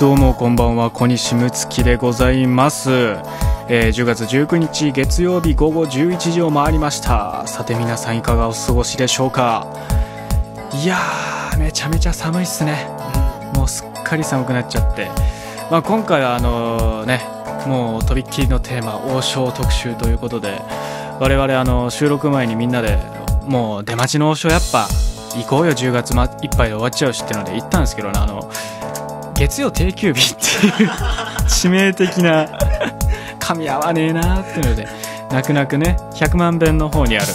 どうもこんばんは小西睦月でございます、えー10月19日月曜日午後11時を回りました。さて皆さんいかがお過ごしでしょうか？いやーめちゃめちゃ寒いっすね。もうすっかり寒くなっちゃって、まあ、今回はあのねもうとびっきりのテーマ王将特集ということで我々あの収録前にみんなでもう出待ちの王将やっぱ行こうよ10月まいっぱいで終わっちゃうしっていうので行ったんですけどねあの月曜定休日っていう致命的な噛み合わねえなっていうので泣く泣くね100万遍の方にある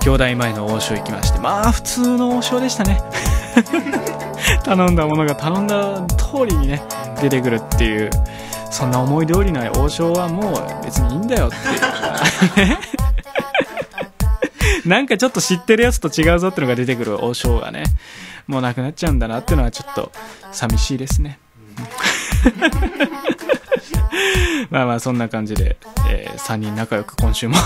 兄弟前の王将行きましてまあ普通の王将でしたね。頼んだものが頼んだ通りにね出てくるっていうそんな思い通りない王将はもう別にいいんだよって。い うなんかちょっと知ってるやつと違うぞってのが出てくる王将がねもうなくなっちゃうんだなっていうのはちょっと寂しいですね。まあまあそんな感じで、え3人仲良く今週も。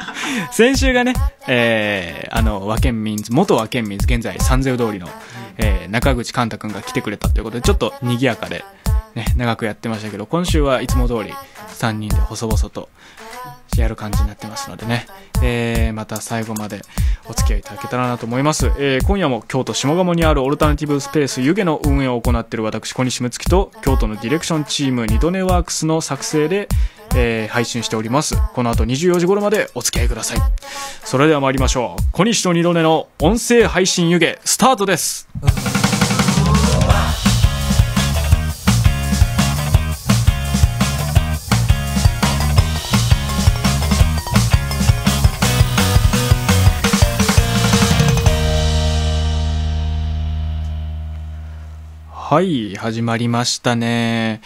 先週がね、えーあの和県民元和県民現在三千通りの、えー中口寛太君が来てくれたということでちょっと賑やかで、ね、長くやってましたけど今週はいつも通り3人で細々とやる感じになってますのでね、えーまた最後までお付き合いいただけたらなと思います、えー今夜も京都下鴨にあるオルタナティブスペース湯気の運営を行っている私小西睦月と京都のディレクションチーム二度寝ワークスの作成で、えー配信しておりますこの後24時頃までお付き合いくださいそれでは参りましょう小西と二度寝の音声配信湯気スタートですはい、始まりましたね。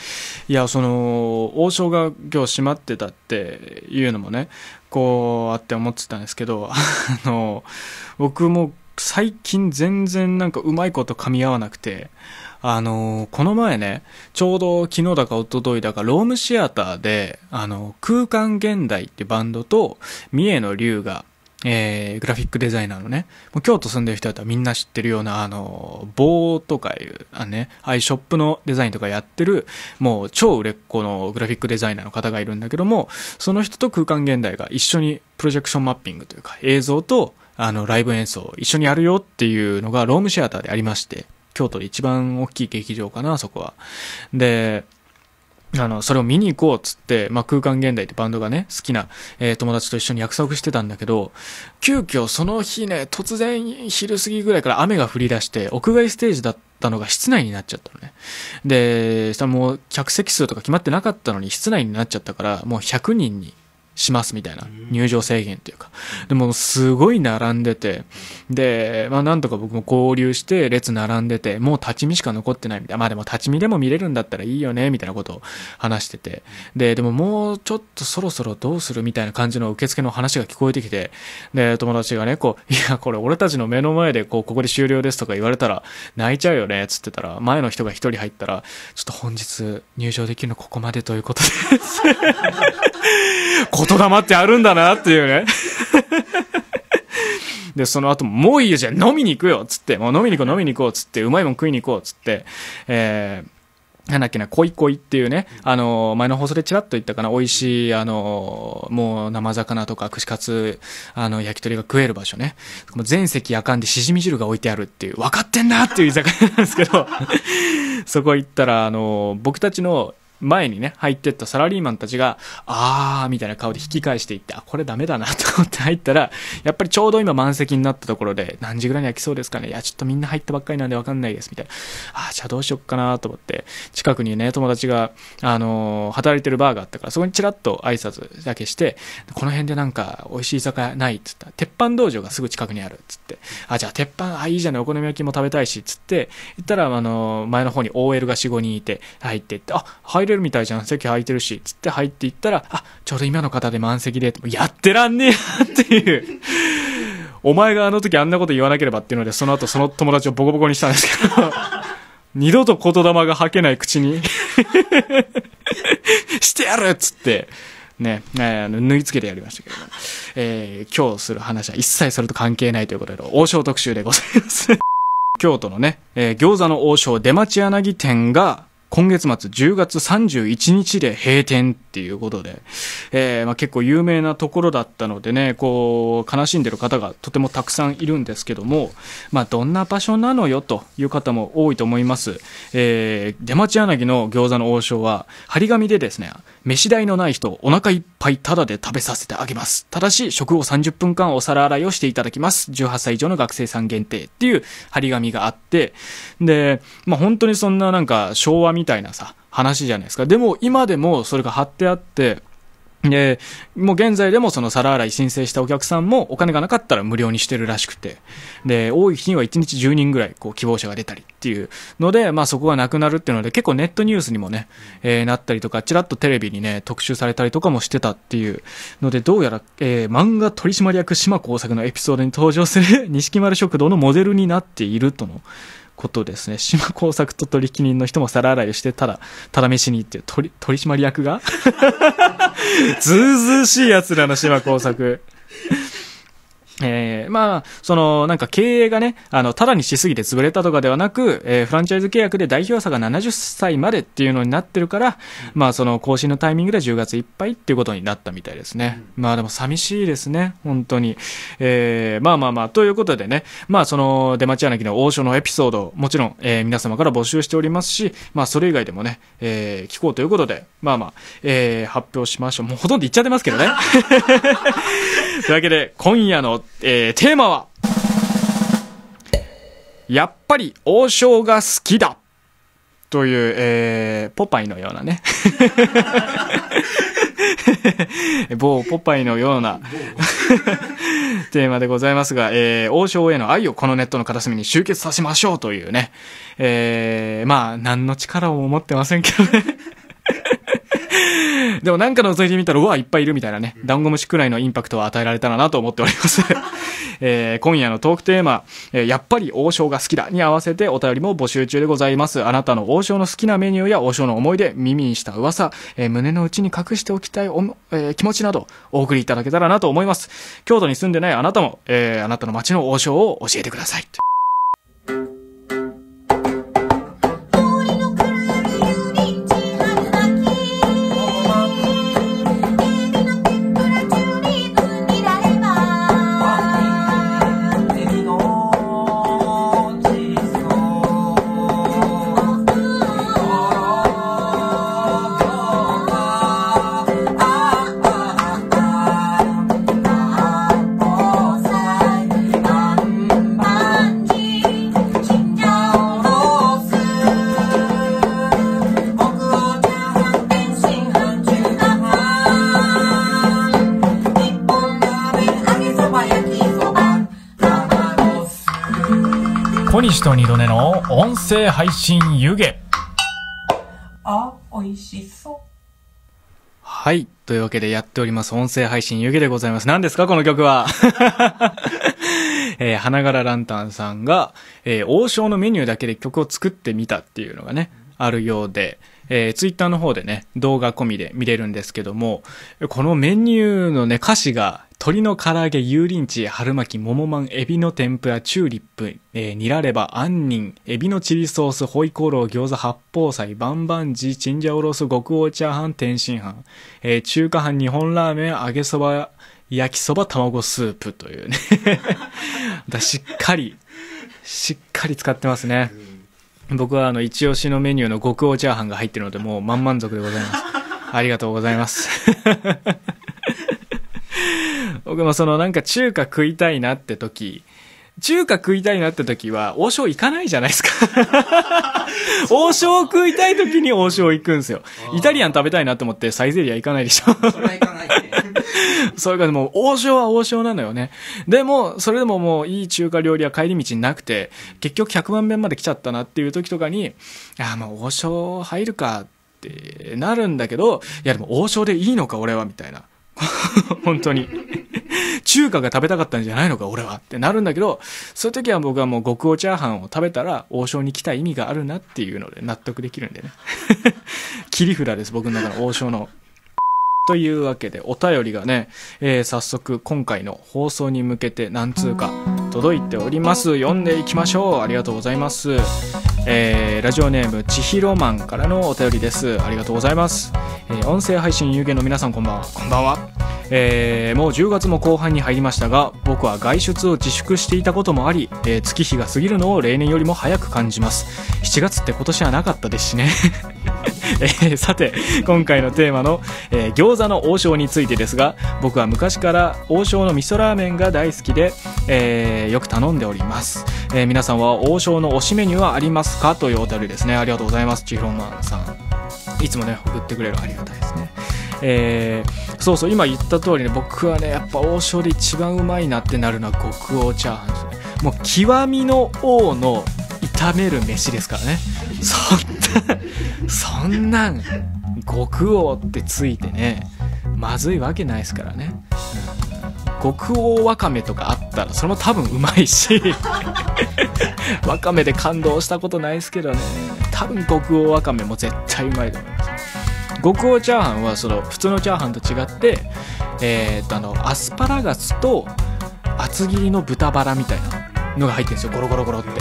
いや、その、王将が今日閉まってたっていうのもね、こうあって思ってたんですけど、あの、僕も最近全然なんかうまいこと噛み合わなくて、あの、この前ね、ちょうど昨日だか一昨日だか、ロームシアターで、あの、空間現代ってバンドと、三重の龍が、えー、グラフィックデザイナーのね、もう京都住んでる人だったらみんな知ってるような、あの、棒とかいう、あのね、ああいうショップのデザインとかやってる、もう超売れっ子のグラフィックデザイナーの方がいるんだけども、その人と空間現代が一緒にプロジェクションマッピングというか、映像と、あの、ライブ演奏を一緒にやるよっていうのが、ロームシアターでありまして、京都で一番大きい劇場かな、そこは。で、あの、それを見に行こうっつって、まあ、空間現代ってバンドがね、好きな、えー友達と一緒に約束してたんだけど、急遽その日ね、突然昼過ぎぐらいから雨が降り出して、屋外ステージだったのが室内になっちゃったのね。で、したらもう客席数とか決まってなかったのに室内になっちゃったから、もう100人にしますみたいな入場制限というか。でもすごい並んでて、で、まあなんとか僕も合流して列並んでて、もう立ち見しか残ってないみたいな。まあでも立ち見でも見れるんだったらいいよね、みたいなことを話してて。で、でももうちょっとそろそろどうするみたいな感じの受付の話が聞こえてきて、で、友達がね、こう、いや、これ俺たちの目の前でこう、ここで終了ですとか言われたら泣いちゃうよね、つってたら、前の人が一人入ったら、ちょっと本日入場できるのここまでということです。言霊ってあるんだなっていうね。で、その後も、ういいよ、じゃあ飲みに行くよ、つって、もう飲みに行こう、飲みに行こうっ、つって、うまいもん食いに行こうっ、つって、えー、なんだっけな、恋恋っていうね、あの、前の放送でちらっと言ったかな、美味しい、あの、もう生魚とか串カツ、あの、焼き鳥が食える場所ね。もう全席夜間でしじみ汁が置いてあるっていう、分かってんなっていう居酒屋なんですけど、そこ行ったら、あの、僕たちの前にね、入ってったサラリーマンたちが、あー、みたいな顔で引き返していって、あ、これダメだな と思って入ったら、やっぱりちょうど今満席になったところで、何時ぐらいに開きそうですかね？いや、ちょっとみんな入ったばっかりなんでわかんないです、みたいな。あー、じゃあどうしよっかなと思って、近くにね、友達が、あのー働いてるバーがあったから、そこにチラッと挨拶だけして、この辺でなんか、美味しい居酒屋ないっつったら、鉄板道場がすぐ近くにあるつって、あ、じゃあ鉄板、あ、いいじゃない、お好み焼きも食べたいし、つって、行ったら、あのー前の方に OL が4、5人いて、入っていって、あ、入れるみたいじゃん、席空いてるし、つって入っていったら、あ、ちょうど今の方で満席で、やってらんねえなっていう。お前があの時あんなこと言わなければっていうので、その後その友達をボコボコにしたんですけど、二度と言霊が吐けない口に、してやるっつって、ね、えー縫い付けてやりましたけども、えー今日する話は一切それと関係ないということで、王将特集でございます。京都のね、えー餃子の王将出町柳店が、今月末10月31日で閉店っていうことで、えー、まあ、結構有名なところだったのでね、こう、悲しんでる方がとてもたくさんいるんですけども、まあ、どんな場所なのよという方も多いと思います。えー、出町柳の餃子の王将は、張り紙でですね、飯代のない人、お腹いっぱいタダで食べさせてあげます。ただし、食後30分間お皿洗いをしていただきます。18歳以上の学生さん限定っていう張り紙があって、で、まあ、本当にそんななんか昭和みみたいなさ、話じゃないですか。でも今でもそれが貼ってあって、で、もう現在でもその皿洗い申請したお客さんもお金がなかったら無料にしてるらしくて、で、多い日には1日10人ぐらいこう希望者が出たりっていうので、まあそこがなくなるっていうので結構ネットニュースにもね、えー、なったりとか、ちらっとテレビにね、特集されたりとかもしてたっていうので、どうやら、えー、漫画取締役島工作のエピソードに登場する 錦丸食堂のモデルになっているとのことですね。島工作と取引人の人も皿洗いをして、ただ、ただ飯にっていう取取締役が？ずうずうしい奴らの島工作。えー、まあ、その、なんか経営がね、あの、ただにしすぎて潰れたとかではなく、えー、フランチャイズ契約で代表者が70歳までっていうのになってるから、まあ、その更新のタイミングで10月いっぱいっていうことになったみたいですね。まあ、でも寂しいですね、本当に。えー、まあまあまあ、ということでね、まあ、その、出町柳の王将のエピソード、もちろん、えー、皆様から募集しておりますし、まあ、それ以外でもね、えー、聞こうということで、まあまあ、えー、発表しましょう。もうほとんど言っちゃってますけどね。というわけで、今夜のえー、テーマは、やっぱり王将が好きだという、えー、ポパイのようなね。某ポパイのような テーマでございますが、えー、王将への愛をこのネットの片隅に集結させましょうというね。えー、まあ、何の力を持ってませんけどね でもなんか覗いてみたら、うわ、いっぱいいるみたいなね、ダンゴムシくらいのインパクトを与えられたらなと思っております えー、今夜のトークテーマ、えー、やっぱり王将が好きだに合わせてお便りも募集中でございます。あなたの王将の好きなメニューや王将の思い出、耳にした噂、えー、胸の内に隠しておきたいお、えー、気持ちなどお送りいただけたらなと思います。京都に住んでないあなたも、えー、あなたの街の王将を教えてください。声配信湯気。あ、美味しそう。はい。というわけでやっております。音声配信湯気でございます。何ですかこの曲は？えー、花柄ランタンさんが、えー、王将のメニューだけで曲を作ってみたっていうのがね、あるようで、えー、ツイッターの方でね、動画込みで見れるんですけども、このメニューのね、歌詞が、鶏の唐揚げ、油淋鶏、春巻き、桃まん、エビの天ぷら、チューリップ、えー、ニラレバ、杏仁、エビのチリソース、ホイコーロー、餃子、八宝菜、バンバンジー、チンジャオロース、極王チャーハン、天津飯、えー、中華飯、日本ラーメン、揚げそば、焼きそば、卵スープというね しっかり、しっかり使ってますね。僕はあの、一押しのメニューの極王チャーハンが入ってるので、もう満満足でございます。ありがとうございます 僕もそのなんか中華食いたいなって時、中華食いたいなって時は、王将行かないじゃないですか 王将食いたい時に王将行くんですよ。イタリアン食べたいなって思ってサイゼリア行かないでしょそれは行かないね。それがもう、王将は王将なのよね。でも、それでももういい中華料理は帰り道なくて、結局100万遍まで来ちゃったなっていう時とかに、ああ、もう王将入るかってなるんだけど、いやでも王将でいいのか俺はみたいな。本当に。中華が食べたかったんじゃないのか、俺はってなるんだけど、そういう時は僕はもう極王チャーハンを食べたら王将に来た意味があるなっていうので納得できるんでね。切り札です、僕の中の王将の。というわけで、お便りがね、えー、早速今回の放送に向けて何通か届いております。読んでいきましょう。ありがとうございます。えーラジオネームちひろマンからのお便りです。ありがとうございます、えー音声配信有限の皆さんこんばんは。こんばんは。えーもう10月も後半に入りましたが僕は外出を自粛していたこともあり、えー月日が過ぎるのを例年よりも早く感じます。7月って今年はなかったですしね。えーさて今回のテーマの、えー餃子の王将についてですが僕は昔から王将の味噌ラーメンが大好きで、えーよく頼んでおります、えー皆さんは王将の推しメニューはありますか？というお便りですね。ありがとうございます。ちひろまんさん。いつもね送ってくれるありがたいですね。えーそうそう今言った通りね僕はねやっぱ王将で一番うまいなってなるのは極王チャーハンですね。もう極みの王の炒める飯ですからね。そんなそんなん極王ってついてねまずいわけないですからね、うん、極王わかめとかあったらそれも多分うまいし わかめで感動したことないですけどね。多分極王わかめも絶対うまいと思います。極王チャーハンはその普通のチャーハンと違ってえーっとあのアスパラガスと厚切りの豚バラみたいなのが入ってるんですよ。ゴロゴロゴロって。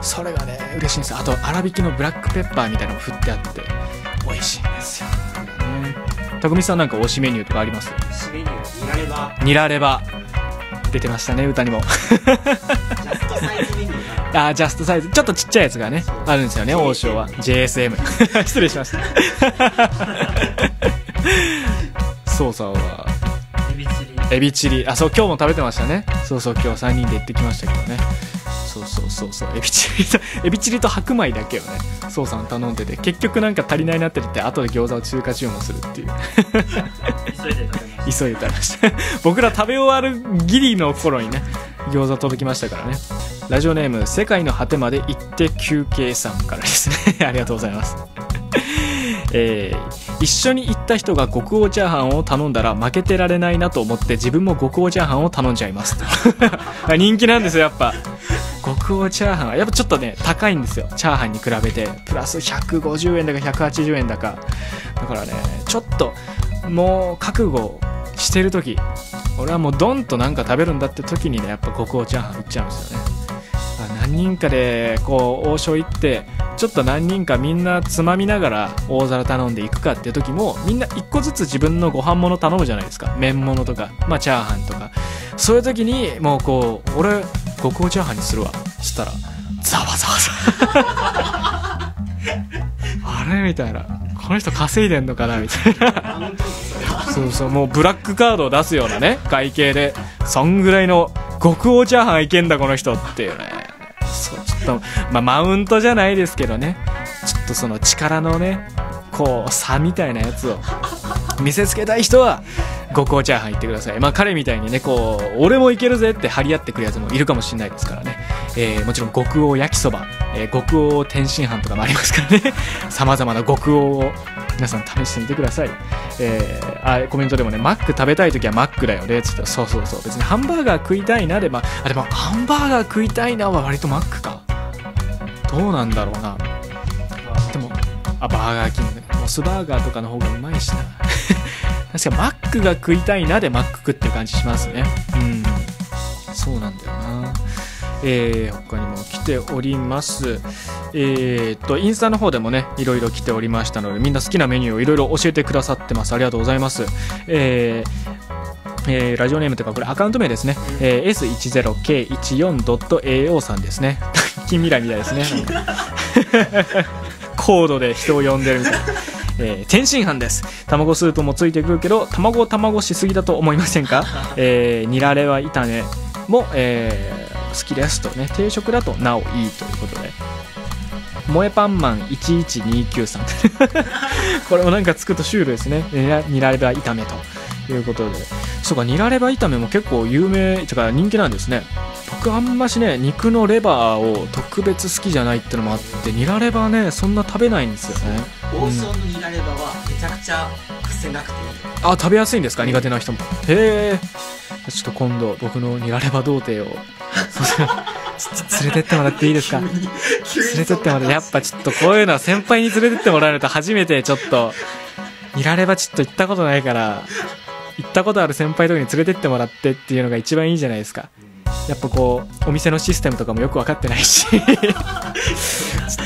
それがね嬉しいんですよ。あと粗挽きのブラックペッパーみたいなのが振ってあって美味しいんですよ、ね、匠さんなんか推しメニューとかあります？締めに見らればニラレバ。出てましたね歌にも。ジャストサイズメニューがあージャストサイズ。ちょっとちっちゃいやつがねあるんですよね王将は。JSM 失礼しました。そうさんはエビチリ。エビチリ。あそう今日も食べてましたね。そうそう今日3人で行ってきましたけどねそうそう。そうエビチリと エビチリと白米だけをねそうさん頼んでて結局なんか足りないなって言って後で餃子を中華注文するっていう。急いで食べまし 急いで食べました。僕ら食べ終わるギリの頃にね餃子届きましたからね。ラジオネーム世界の果てまで行って休憩さんからですね。ありがとうございます。えー一緒に行った人が極王チャーハンを頼んだら負けてられないなと思って自分も極王チャーハンを頼んじゃいます人気なんですよやっぱ極王チャーハンはやっぱちょっとね高いんですよ。チャーハンに比べて。プラス150円だか180円だか。だからねちょっともう覚悟してる時。俺はもうドンとなんか食べるんだって時にねやっぱ極王チャーハン行っちゃうんですよね。何人かでこう王将行ってちょっと何人かみんなつまみながら大皿頼んでいくかっていう時もみんな一個ずつ自分のご飯物頼むじゃないですか。麺物とかまあチャーハンとか。そういう時にもうこう俺極王チャーハンにするわ。したらざわざわざあれみたいな。この人稼いでんのかな？みたいな。そうそう。もうブラックカードを出すようなね会計で。そんぐらいの極王チャーハンいけんだこの人っていうね。そうちょっと、まあ、マウントじゃないですけどね。ちょっとその力のねこう差みたいなやつを見せつけたい人は極王チャーハン行ってください。まあ彼みたいにねこう俺もいけるぜって張り合ってくるやつもいるかもしれないですからね、えーもちろん極王焼きそば、えー極王天津飯とかもありますからね。さまざまな極王を皆さん試してみてください。えーあコメントでもねマック食べたい時はマックだよね。っつったらそうそうそう。別にハンバーガー食いたいなでまあでもハンバーガー食いたいなは割とマックか。どうなんだろうな。でもあバーガーキングね。モスバーガーとかの方がうまいしな。確かマックが食いたいなでマック食ってる感じしますね。うん。そうなんだよな。えー、他にも来ております。えー、っとインスタの方でもねいろいろ来ておりましたのでみんな好きなメニューをいろいろ教えてくださってます。ありがとうございます。えーえーラジオネームというかこれアカウント名ですね、えー S10K14.AO さんですね。近未来みたいですね。コードで人を呼んでるみたいな。えー天津飯です。卵スープもついてくるけど卵卵しすぎだと思いませんか、えー、ニラレバ炒めも、えー好きですとね。定食だとなおいいということで。萌えパンマン1129さん。これもなんかつくとシュールですね。ニラレバ炒めということで。そうかニラレバ炒めも結構有名とか人気なんですね。僕あんましね肉のレバーを特別好きじゃないってのもあってニラレバねそんな食べないんですよね。王将のニラレバはめちゃくちゃ癖なくて。いいあ食べやすいんですか？苦手な人も。へえちょっと今度僕のニラレバ童貞を。連れてってもらっていいですか？連れてってもらってやっぱちょっとこういうのは先輩に連れてってもらえると初めてちょっと。ニラレバちょっと行ったことないから行ったことある先輩とかに連れてってもらってっていうのが一番いいじゃないですか。やっぱこうお店のシステムとかもよく分かってないし。ちょっ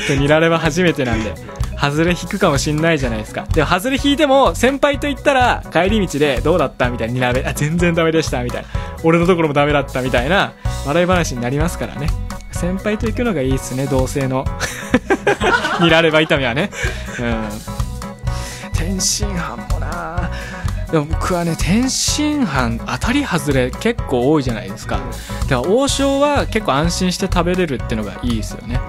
とニラレバ初めてなんで。外れ引くかもしんないじゃないですか。でも外れ引いても先輩と言ったら帰り道でどうだったみたいなニラレあ全然ダメでしたみたいな。俺のところもダメだったみたいな。笑い話になりますからね。先輩と行くのがいいっすね。同性の。ニラレバ炒めはね。うん。天津飯もでも僕はね天津飯当たり外れ結構多いじゃないですか。だから王将は結構安心して食べれるってのがいいですよね。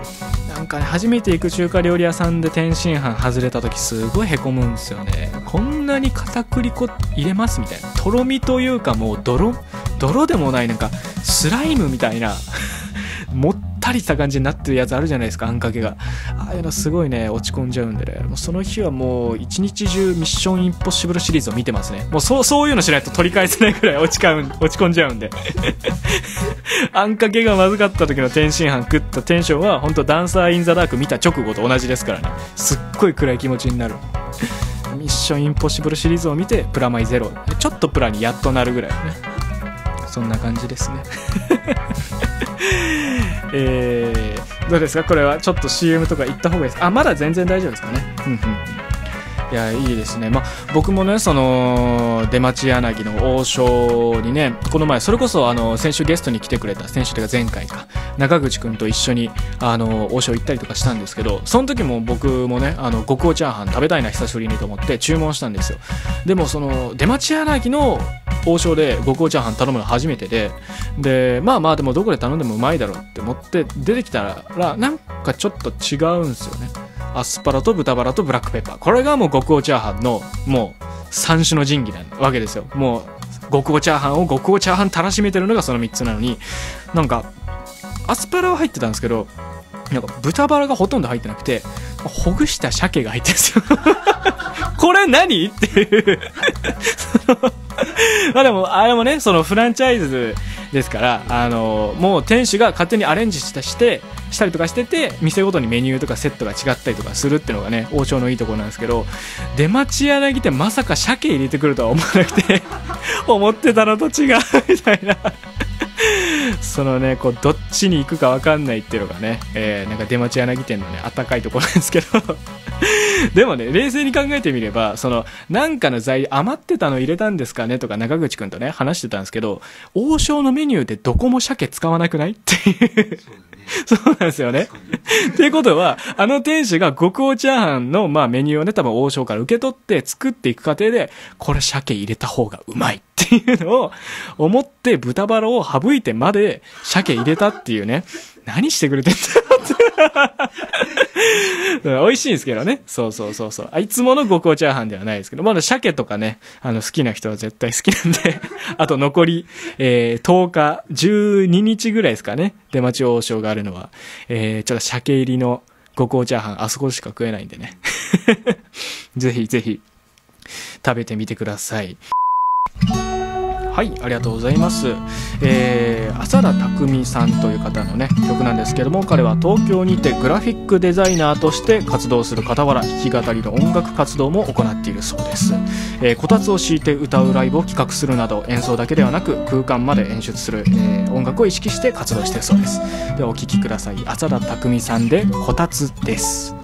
なんかね初めて行く中華料理屋さんで天津飯外れた時すごいへこむんですよね。こんなに片栗粉入れますみたいな。とろみというかもう泥泥でもないなんかスライムみたいな。もっりした感じになってるやつあるじゃないですかあんかけが。ああいうのすごいね落ち込んじゃうんでね。もうその日はもう一日中ミッションインポッシブルシリーズを見てますね。もうそうそういうのしないと取り返せないぐらい 落ちかん落ち込んじゃうんで。あんかけがまずかった時の天津飯食ったテンションは本当ダンサー・イン・ザ・ダーク見た直後と同じですからね。すっごい暗い気持ちになる。ミッションインポッシブルシリーズを見てプラマイゼロ。ちょっとプラにやっとなるぐらいのね。そんな感じですね。えー、どうですか？これはちょっと CM とか行った方がいいです。あまだ全然大丈夫ですかね。うんうんいやいいですね、まあ、僕もねその出町柳の王将にねこの前それこそあの先週ゲストに来てくれた先週というか前回か中口君と一緒にあの王将行ったりとかしたんですけどその時も僕もねあの極王チャーハン食べたいな久しぶりにと思って注文したんですよ。でもその出町柳の王将で極王チャーハン頼むの初めてででまあまあでもどこで頼んでもうまいだろうって思って出てきたらなんかちょっと違うんですよね。アスパラと豚バラとブラックペッパー。これがもう極王チャーハンのもう三種の神器なわけですよ。もう極王チャーハンを極王チャーハンたらしめてるのがその3つなのに。なんかアスパラは入ってたんですけどなんか豚バラがほとんど入ってなくてほぐした鮭が入ってるんですよ。これ何っていう。まあでもあれもねそのフランチャイズですからあのもう店主が勝手にアレンジしたしてしたりとかしてて店ごとにメニューとかセットが違ったりとかするっていうのがね王将のいいところなんですけど出町柳ってまさか鮭入れてくるとは思わなくて 思ってたのと違うみたいな。そのねこうどっちに行くか分かんないっていうのがね、えーなんか出町柳店のねあったかいところなんですけど。でもね冷静に考えてみればそのなんかの材料余ってたの入れたんですかねとか中口くんとね話してたんですけど王将のメニューでどこも鮭使わなくないっていう。そうなんですよね。っていうことは、あの店主が極王チャーハンの、まあ、メニューをね、多分王将から受け取って作っていく過程で、これ鮭入れた方がうまいっていうのを思って豚バラを省いてまで鮭入れたっていうね、何してくれてんだ。美味しいんですけどね。そうそうそうそう。あいつもの極王チャーハンではないですけど、まだ鮭とかね、あの好きな人は絶対好きなんで、あと残り、えー、10日、12日ぐらいですかね。出町王将があるのは。えー、ちょっと鮭入りの極王チャーハン、あそこしか食えないんでね。ぜひぜひ、食べてみてください。はい、ありがとうございます。えー、浅田匠さんという方のね、曲なんですけども、彼は東京にてグラフィックデザイナーとして活動する傍ら、弾き語りの音楽活動も行っているそうです。えー、こたつを敷いて歌うライブを企画するなど、演奏だけではなく、空間まで演出する、えー音楽を意識して活動しているそうです。ではお聴きください。浅田匠さんで、こたつです。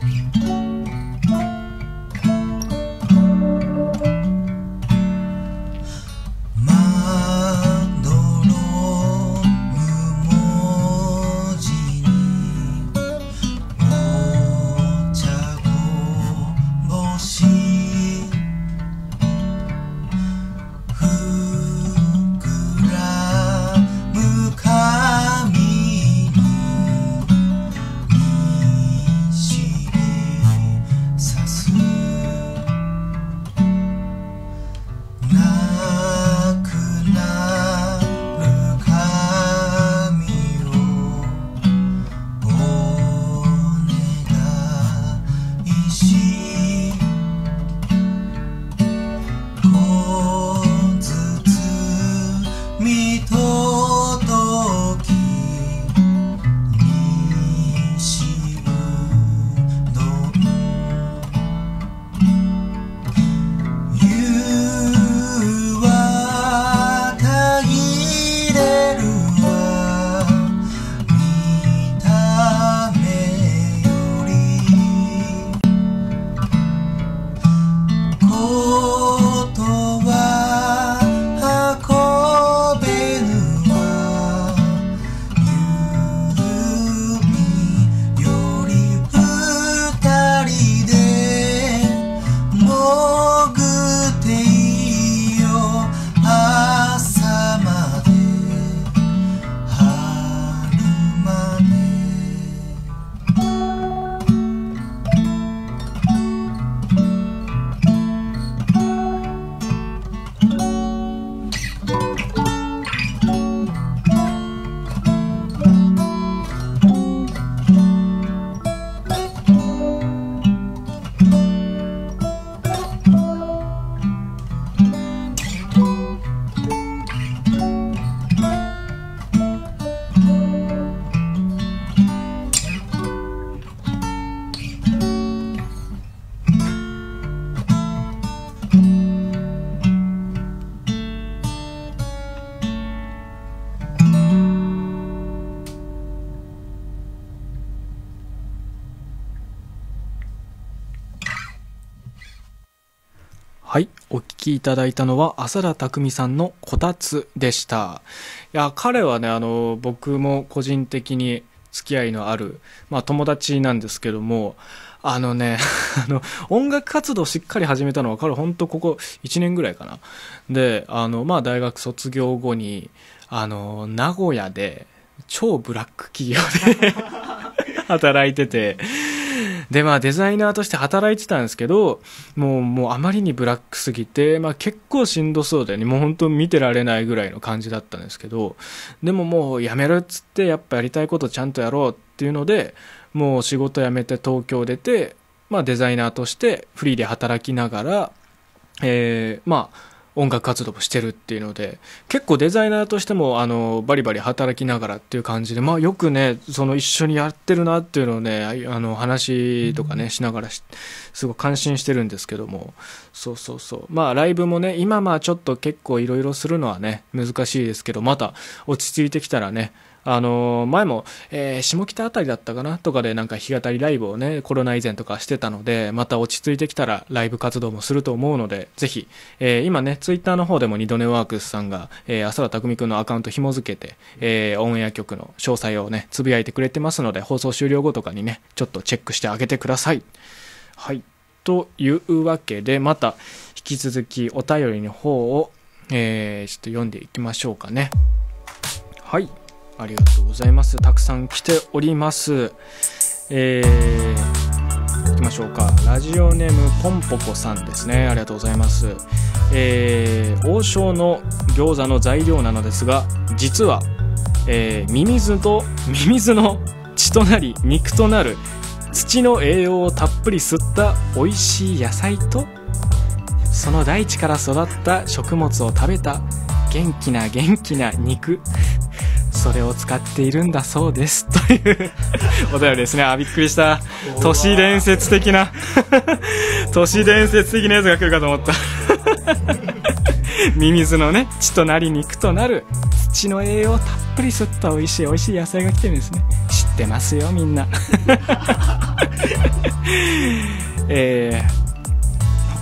きいただいたのは、浅田匠さんのこたつでした。いや、彼はね、あの、僕も個人的に付き合いのある、まあ友達なんですけども、あのね、あの、音楽活動しっかり始めたのは彼ほんとここ1年ぐらいかな。で、あの、まあ大学卒業後に、あの、名古屋で、超ブラック企業で 働いてて、で、まあデザイナーとして働いてたんですけど、もう、もうあまりにブラックすぎて、まあ結構しんどそうでね、もう本当見てられないぐらいの感じだったんですけど、でももう辞めるっつって、やっぱやりたいことちゃんとやろうっていうので、もう仕事辞めて東京出て、まあデザイナーとしてフリーで働きながら、えー、まあ、音楽活動もしてるっていうので、結構デザイナーとしても、あの、バリバリ働きながらっていう感じで、まあよくね、その一緒にやってるなっていうのをね、あの、話とかね、しながらし、すごい感心してるんですけども、そうそうそう。まあライブもね、今まあちょっと結構いろいろするのはね、難しいですけど、また落ち着いてきたらね、あの前も、えー下北あたりだったかなとかでなんか弾き語りライブをね、コロナ以前とかしてたので、また落ち着いてきたらライブ活動もすると思うので、ぜひ、えー今ね、ツイッターの方でも二度寝ワークスさんが、えー、浅田匠くんのアカウント紐付けて、えーオンエア曲の詳細をね、つぶやいてくれてますので、放送終了後とかにね、ちょっとチェックしてあげてください。はい。というわけで、また、引き続きお便りの方を、えーちょっと読んでいきましょうかね。はい。ありがとうございます。たくさん来ております。えー、行きましょうか。ラジオネームポンポコさんですね。ありがとうございます。えー、王将の餃子の材料なのですが、実は、えー、ミミズと、ミミズの血となり、肉となる、土の栄養をたっぷり吸った美味しい野菜と、その大地から育った食物を食べた元気な元気な肉。それを使っているんだそうです。というお便りですね。あ、びっくりした。都市伝説的な、都市伝説的なやつが来るかと思った。ミミズのね、血となり肉となる土の栄養をたっぷり吸った美味しい美味しい野菜が来てるんですね。知ってますよ、みんな。えー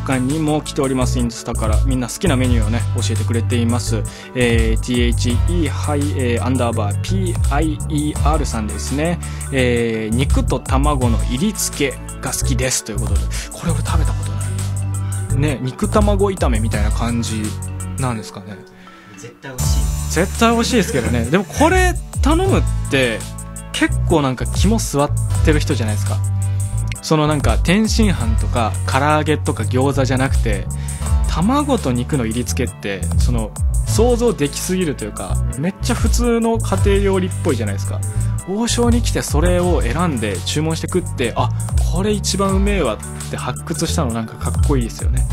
他にも来ております。インスタからみんな好きなメニューをね教えてくれています、えー THE はい、えーアンダーバー PIER さんですね、えー肉と卵の入り付けが好きですということで。これ俺食べたことないね肉卵炒めみたいな感じなんですかね。絶対美味しい。絶対美味しいですけどね。でもこれ頼むって結構なんか肝据わってる人じゃないですか。そのなんか天津飯とか唐揚げとか餃子じゃなくて卵と肉の入り付けってその想像できすぎるというかめっちゃ普通の家庭料理っぽいじゃないですか。王将に来てそれを選んで注文して食ってあこれ一番うめえわって発掘したのなんかかっこいいですよね。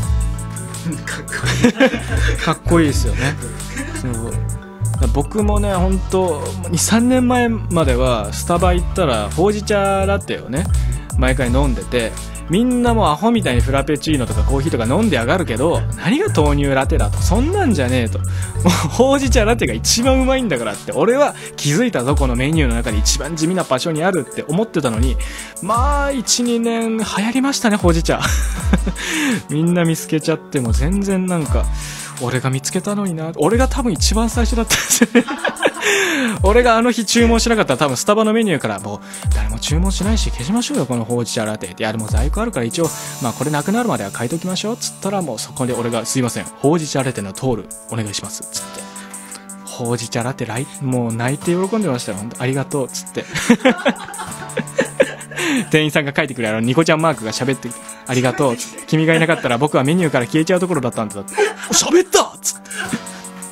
かっこいい。かっこいいですよね。そう。僕もね本当23年前まではスタバ行ったらほうじ茶ラテをね毎回飲んでてみんなもうアホみたいにフラペチーノとかコーヒーとか飲んでやがるけど何が豆乳ラテだと。そんなんじゃねえと。もうほうじ茶ラテが一番うまいんだからって。俺は気づいたぞこのメニューの中で一番地味な場所にあるって思ってたのにまあ12年流行りましたねほうじ茶。みんな見つけちゃっても全然なんか俺が見つけたのにな。俺が多分一番最初だったんですよね。俺があの日注文しなかったら多分スタバのメニューからもう誰も注文しないし消しましょうよこのほうじ茶ラテいやでも在庫あるから一応まあこれなくなるまでは書いときましょう。っつったらもうそこで俺がすいません。ほうじ茶ラテの通る。お願いします。っつって。ほうじ茶ラテもう泣いて喜んでましたよ。ありがとう。っつって。店員さんが書いてくれあのニコちゃんマークが喋ってありがとう君がいなかったら僕はメニューから消えちゃうところだったんだって喋ったっつって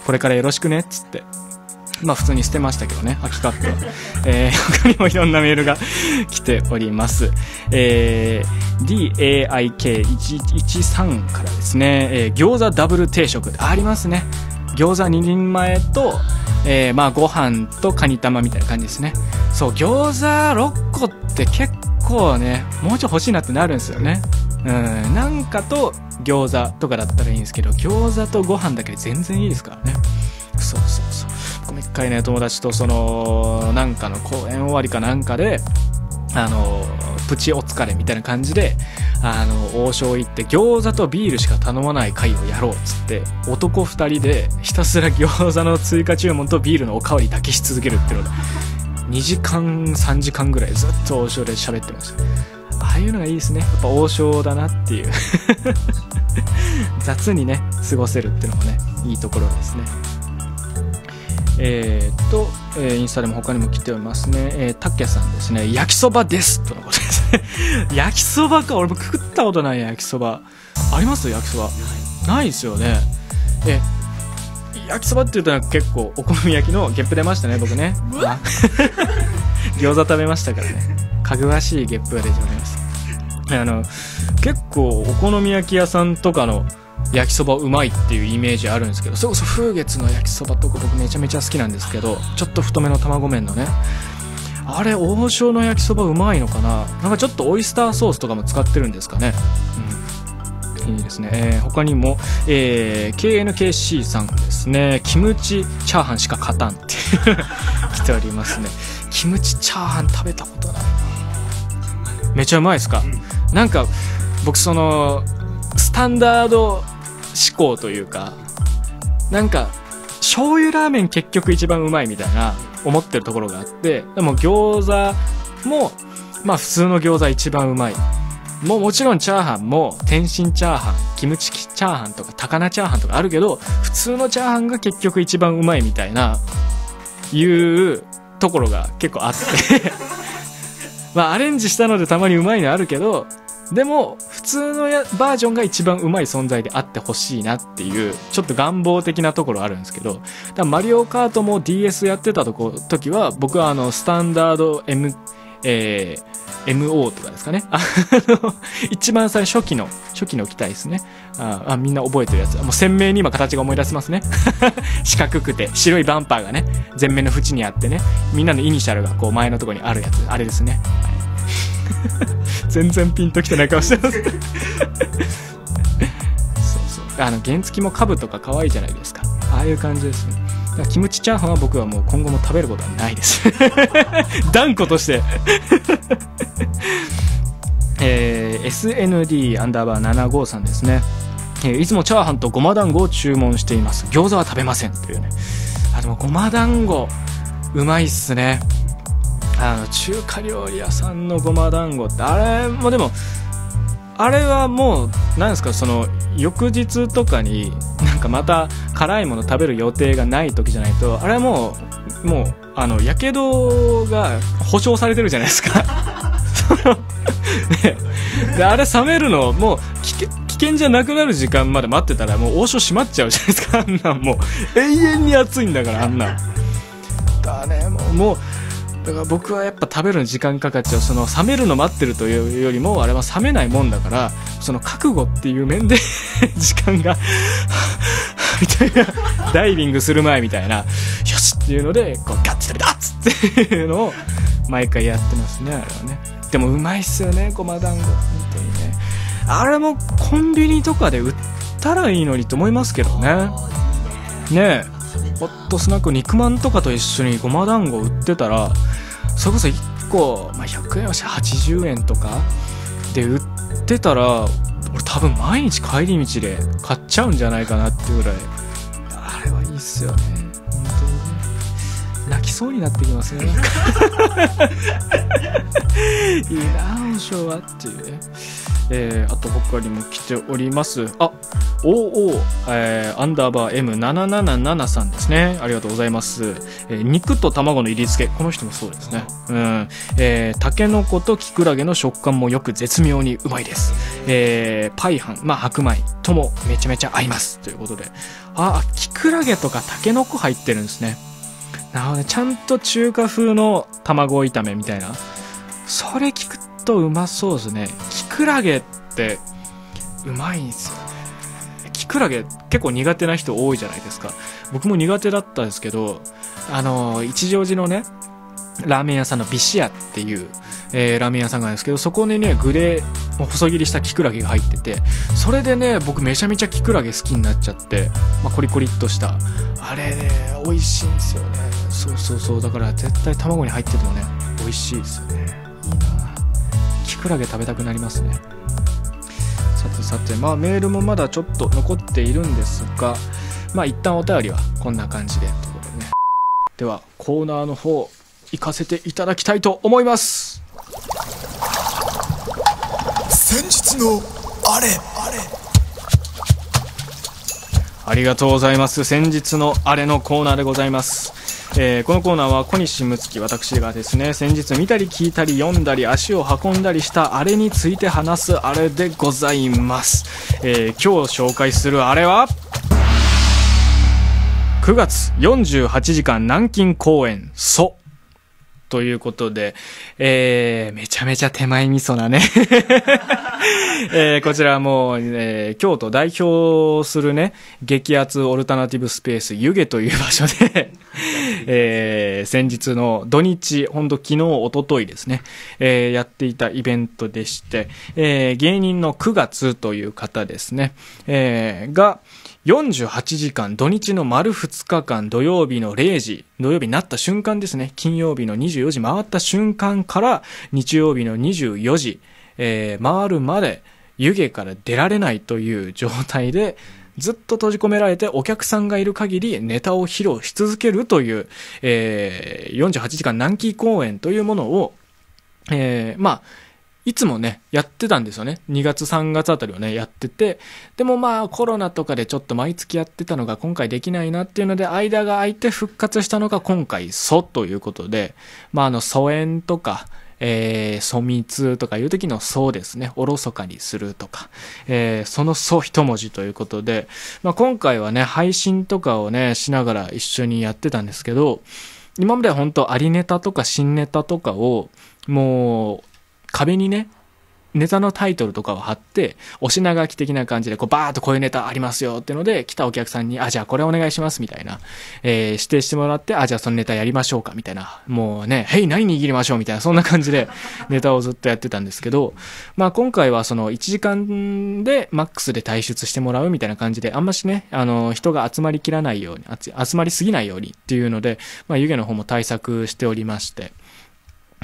これからよろしくねっつってまあ普通に捨てましたけどね、空きカップは。えー、他にもいろんなメールが来ております。えー、DAIK113 からですね、えー餃子ダブル定食。ありますね。餃子2人前と、えー、まあご飯とカニ玉みたいな感じですね。そう、餃子6個って結構ね、もうちょい欲しいなってなるんですよね。うん、なんかと餃子とかだったらいいんですけど、餃子とご飯だけで全然いいですからね。そうそうそう。僕も一回ね、友達とその、なんかの公演終わりかなんかで、あの、プチお疲れみたいな感じであの王将行って餃子とビールしか頼まない会をやろうっつって男2人でひたすら餃子の追加注文とビールのおかわりだけし続けるっていうので2時間3時間ぐらいずっと王将で喋ってましたああいうのがいいですねやっぱ王将だなっていう雑にね過ごせるっていうのもねいいところですねえーっと、えーインスタでも他にも来ておりますね。えー、たっけさんですね。焼きそばですとのこと。焼きそばか。俺も食ったことない焼きそば。あります？焼きそば。ないですよね。え、焼きそばって言うと結構お好み焼きのゲップ出ましたね、僕ね。あ 餃子食べましたからね。かぐわしいゲップが出ております。あの、結構お好み焼き屋さんとかの焼きそばうまいっていうイメージあるんですけどそれこそ風月の焼きそばとか僕めちゃめちゃ好きなんですけどちょっと太めの卵麺のねあれ王将の焼きそばうまいのかな？なんかちょっとオイスターソースとかも使ってるんですかね？うん。いいですね、えー他にも、えー KNKC さんですね。キムチチャーハンしか勝たんって 来ておりますね。キムチチャーハン食べたことないな。めちゃうまいですか、なんか僕そのスタンダード思考というかなんか醤油ラーメン結局一番うまいみたいな思ってるところがあってでも餃子もまあ普通の餃子一番うまい。もうもちろんチャーハンも天津チャーハンキムチチャーハンとか高菜チャーハンとかあるけど普通のチャーハンが結局一番うまいみたいないうところが結構あって。まあアレンジしたのでたまにうまいのあるけどでも普通のバージョンが一番うまい存在であってほしいなっていうちょっと願望的なところあるんですけどだマリオカートも DS やってたとこ時は僕はあのスタンダード M、えー MO とかですかね。あの、一番最初期の、初期の機体ですね。ああ、みんな覚えてるやつ。もう鮮明に今形が思い出せますね。四角くて、白いバンパーがね、前面の縁にあってね、みんなのイニシャルがこう前のところにあるやつ。あれですね。全然ピンときてない顔してます。そうそう。あの、原付も株とか可愛いじゃないですか。ああいう感じですね。だからキムチチャーハンは僕はもう今後も食べることはないです。断固として。えー SND アンダーバー75さんですね。えーいつもチャーハンとごま団子を注文しています。餃子は食べません。というね。あ、でもごま団子、うまいっすね。あの、中華料理屋さんのごま団子って、あれもでも、あれはもう、なんですか、その、翌日とかに、なんかまた辛いもの食べる予定がない時じゃないと、あれはもう、もう、あの、やけどが保証されてるじゃないですか。ね。で、あれ冷めるの、もう、危険、危険じゃなくなる時間まで待ってたら、もう王将閉まっちゃうじゃないですか、あんなんもう。永遠に暑いんだから、あんなん。だね、もう、もう、だから僕はやっぱ食べるの時間かかっちゃうその冷めるの待ってるというよりもあれは冷めないもんだからその覚悟っていう面で 時間が みたいなダイビングする前みたいなよしっていうのでこうガッて食べたっつっていうのを毎回やってますねあれはね。でもうまいっすよねごま団子本当にね。あれもコンビニとかで売ったらいいのにと思いますけどね。ねえ。ホットスナック肉まんとかと一緒にごま団子売ってたらそれこそ1個、まあ、100円はし80円とかで売ってたら俺多分毎日帰り道で買っちゃうんじゃないかなっていうぐらい。あれはいいっすよね。泣きそうになってきますね いいな王将はっていうねえー、あと他にも来ております。あ、OO、えー、アンダーバー M777 さんですね。ありがとうございます。えー肉と卵の入り付け。この人もそうですね。うん。えー、タケノコとキクラゲの食感もよく絶妙にうまいです。えー、パイハン、まあ白米ともめちゃめちゃ合います。ということで。あ、キクラゲとかタケノコ入ってるんですね。なるほどね。ちゃんと中華風の卵炒めみたいな。それ聞くとうまそうですね。きくらげってうまいんですよね。キクラゲ結構苦手な人多いじゃないですか。僕も苦手だったんですけど、あの、一乗寺のね、ラーメン屋さんのビシアっていう、えーラーメン屋さんがあるんですけど、そこにね、グレー、細切りしたキクラゲが入ってて、それでね、僕めちゃめちゃキクラゲ好きになっちゃって、まあ、コリコリっとした。あれね、美味しいんですよね。そうそうそう。だから絶対卵に入っててもね、美味しいですよね。いいなキクラゲ食べたくなりますねさてさてまあメールもまだちょっと残っているんですがまあ一旦お便りはこんな感じでということでねではコーナーの方行かせていただきたいと思います先日のあれ。あれありがとうございます。先日のあれのコーナーでございます。えーこのコーナーは小西睦月私がですね先日見たり聞いたり読んだり足を運んだりしたあれについて話すあれでございます、えー今日紹介するあれは9月48時間南京公演「蘇」ということで、えーめちゃめちゃ手前味噌なね、えーこちらはもう、えー京都代表するね、激アツオルタナティブスペース、湯気という場所で、えー先日の土日、ほんと昨日、一昨日ですね、えーやっていたイベントでして、えー芸人の9月という方ですね、えーが、48時間、土日の丸2日間、土曜日の0時、土曜日になった瞬間ですね、金曜日の24時回った瞬間から、日曜日の24時、えー回るまで、湯気から出られないという 状態で、ずっと閉じ込められてお客さんがいる限りネタを披露し続けるという、えー48時間南紀公演というものを、えーまあ、いつもね、やってたんですよね。2月3月あたりはね、やってて。でもまあコロナとかでちょっと毎月やってたのが今回できないなっていうので、間が空いて復活したのが今回、蘇ということで、まああの、疎遠とか、えー、疎密とかいう時のそうですね、おろそかにするとか、えー、そのそう一文字ということで、まあ今回はね、配信とかをね、しながら一緒にやってたんですけど、今までは本当ありネタとか新ネタとかを、もう、壁にね、ネタのタイトルとかを貼って、お品書き的な感じで、こう、バーっとこういうネタありますよっていうので、来たお客さんに、あ、じゃあこれお願いしますみたいな、えー指定してもらって、あ、じゃあそのネタやりましょうかみたいな、もうね、へい、何握りましょうみたいな、そんな感じで ネタをずっとやってたんですけど、まあ今回はその1時間でマックスで退出してもらうみたいな感じで、あんましね、あの、人が集まりきらないように、集まりすぎないようにっていうので、まあ湯気の方も対策しておりまして、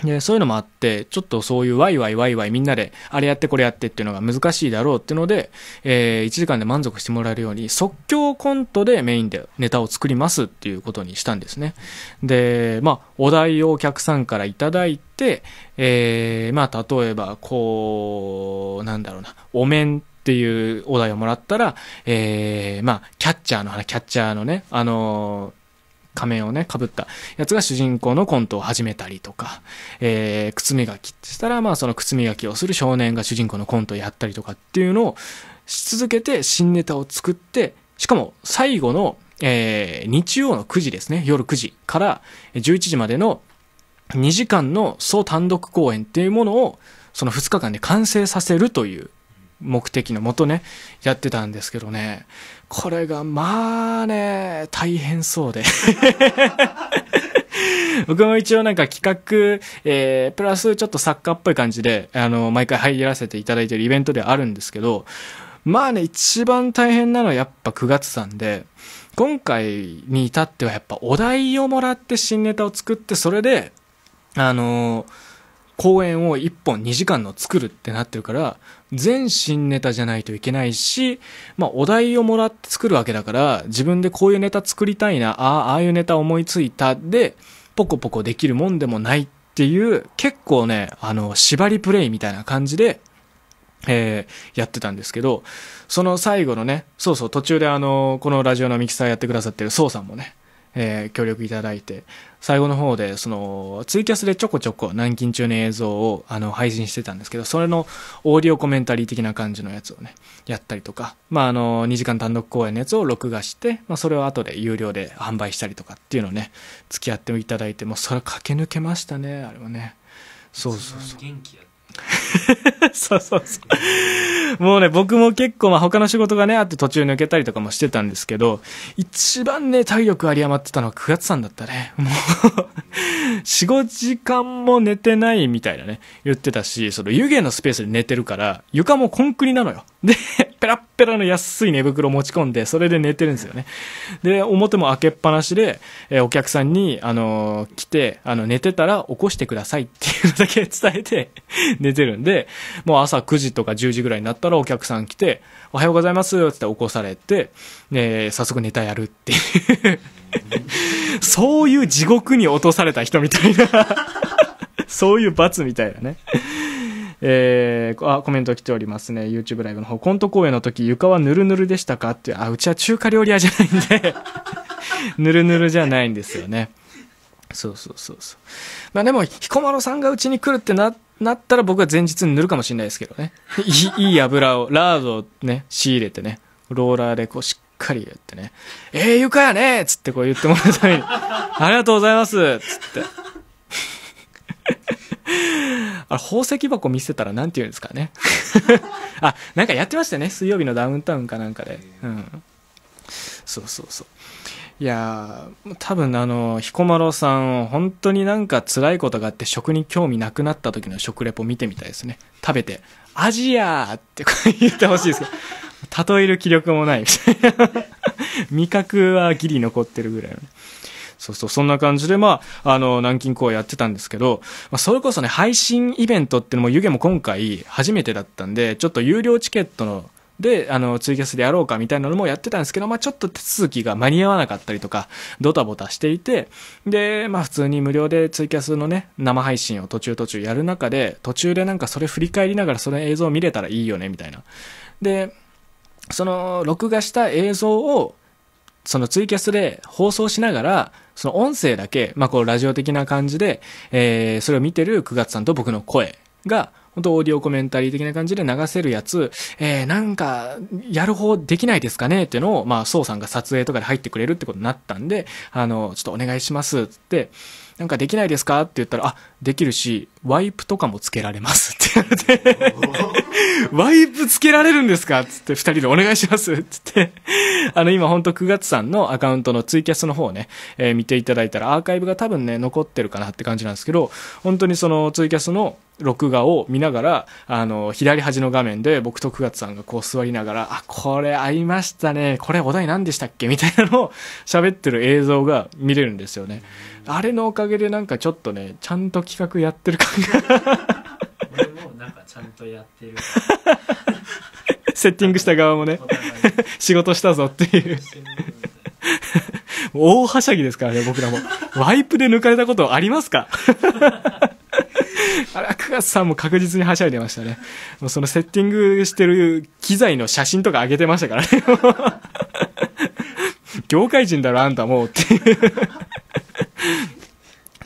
でそういうのもあって、ちょっとそういうワイワイワイワイみんなで、あれやってこれやってっていうのが難しいだろうっていうので、え1時間で満足してもらえるように、即興コントでメインでネタを作りますっていうことにしたんですね。で、まあ、お題をお客さんからいただいて、えーまあ、例えば、こう、なんだろうな、お面っていうお題をもらったら、えーまあ、キャッチャーの話、キャッチャーのね、あのー仮面をね、被ったやつが主人公のコントを始めたりとか、えー、靴磨きってしたら、まあその靴磨きをする少年が主人公のコントをやったりとかっていうのをし続けて新ネタを作って、しかも最後の、えー、日曜の9時ですね、夜9時から11時までの2時間の総単独公演っていうものをその2日間で完成させるという目的のもとね、やってたんですけどね、これがまあね、大変そうで。僕も一応なんか企画、えー、プラスちょっと作家っぽい感じで、あの、毎回入らせていただいてるイベントではあるんですけど、まあね、一番大変なのはやっぱ9月さんで、今回に至ってはやっぱお題をもらって新ネタを作って、それで、あの公演を1本2時間の作るってなってるから、全新ネタじゃないといけないし、まあ、お題をもらって作るわけだから、自分でこういうネタ作りたいな、ああ、ああいうネタ思いついたで、ポコポコできるもんでもないっていう、結構ね、あの、縛りプレイみたいな感じで、えーやってたんですけど、その最後のね、そうそう、途中であの、このラジオのミキサーやってくださってるソウさんもね、えー協力いただいて、最後の方で、その、ツイキャスでちょこちょこ南京中の映像を、あの、配信してたんですけど、それのオーディオコメンタリー的な感じのやつをね、やったりとか、まあ、あの、2時間単独公演のやつを録画して、まあ、それを後で有料で販売したりとかっていうのをね、付き合っていただいて、もうそれ駆け抜けましたね、あれはね。そうそうそう。元気や そうそうそう。もうね、僕も結構、まあ他の仕事がね、あって途中抜けたりとかもしてたんですけど、一番ね、体力有り余ってたのは9月さんだったね。もう、4、5時間も寝てないみたいなね、言ってたし、その湯気のスペースで寝てるから、床もコンクリなのよ。で、ペラッペラの安い寝袋持ち込んで、それで寝てるんですよね。で、表も開けっぱなしで、えお客さんに、あの来て、あの、寝てたら起こしてくださいっていうだけ伝えて、寝てるんで、もう朝9時とか10時ぐらいになったらお客さん来て、おはようございますって起こされて、で、早速ネタやるっていう。そういう地獄に落とされた人みたいな。そういう罰みたいなね。えー、あ、コメント来ておりますね。YouTube ライブの方。コント公演の時、床はぬるぬるでしたか？っていう。あ、うちは中華料理屋じゃないんで、ぬるぬるじゃないんですよね。そうそうそうそう。まあでも、彦摩呂さんがうちに来るってな、なったら僕は前日に塗るかもしれないですけどね。いいい油を、ラードをね、仕入れてね、ローラーでこうしっかりやってね、ええ床やねっつってこう言ってもらうために、ありがとうございますつって。あれ、宝石箱見せたらなんて言うんですかね。あ、なんかやってましたね。水曜日のダウンタウンかなんかで。うん。そうそうそう。いやー、多分あの、彦摩呂さん、本当になんか辛いことがあって食に興味なくなった時の食レポ見てみたいですね。食べて、アジアーって言ってほしいですけど、例える気力もないみたいな。味覚はギリ残ってるぐらいのね。そうそう、そんな感じで、まあ、あの、南京公演やってたんですけど、まあ、それこそね、配信イベントっていうのも、湯気も今回初めてだったんで、ちょっと有料チケットの、で、あの、ツイキャスでやろうかみたいなのもやってたんですけど、まあちょっと手続きが間に合わなかったりとか、ドタボタしていて、で、まあ普通に無料でツイキャスのね、生配信を途中途中やる中で、途中でなんかそれ振り返りながらその映像を見れたらいいよね、みたいな。で、その、録画した映像を、そのツイキャスで放送しながら、その音声だけ、まあこうラジオ的な感じで、えー、それを見てる9月さんと僕の声が、本当オーディオコメンタリー的な感じで流せるやつ、えー、なんか、やる方できないですかね？っていうのを、まあ、宋さんが撮影とかで入ってくれるってことになったんで、あの、ちょっとお願いしますって、なんかできないですか？って言ったら、あ、できるし、ワイプとかもつけられますって。言われて、ワイプつけられるんですか？つって二人でお願いしますつって、あの今本当9月さんのアカウントのツイキャスの方をね、えー見ていただいたらアーカイブが多分ね、残ってるかなって感じなんですけど、本当にそのツイキャスの録画を見ながら、あの、左端の画面で僕と9月さんがこう座りながら、あ、これ合いましたね。これお題何でしたっけ？みたいなのを喋ってる映像が見れるんですよね。あれのおかげでなんかちょっとね、ちゃんと企画やってる感が、俺もなんかちゃんとやってる セッティングした側もねお、互い仕事したぞっていう。大はしゃぎですからね、僕らも。ワイプで抜かれたことありますか？あれ、9月さんも確実にはしゃいでましたね。もうそのセッティングしてる機材の写真とか上げてましたからね。業界人だろ、あんたもうっていう。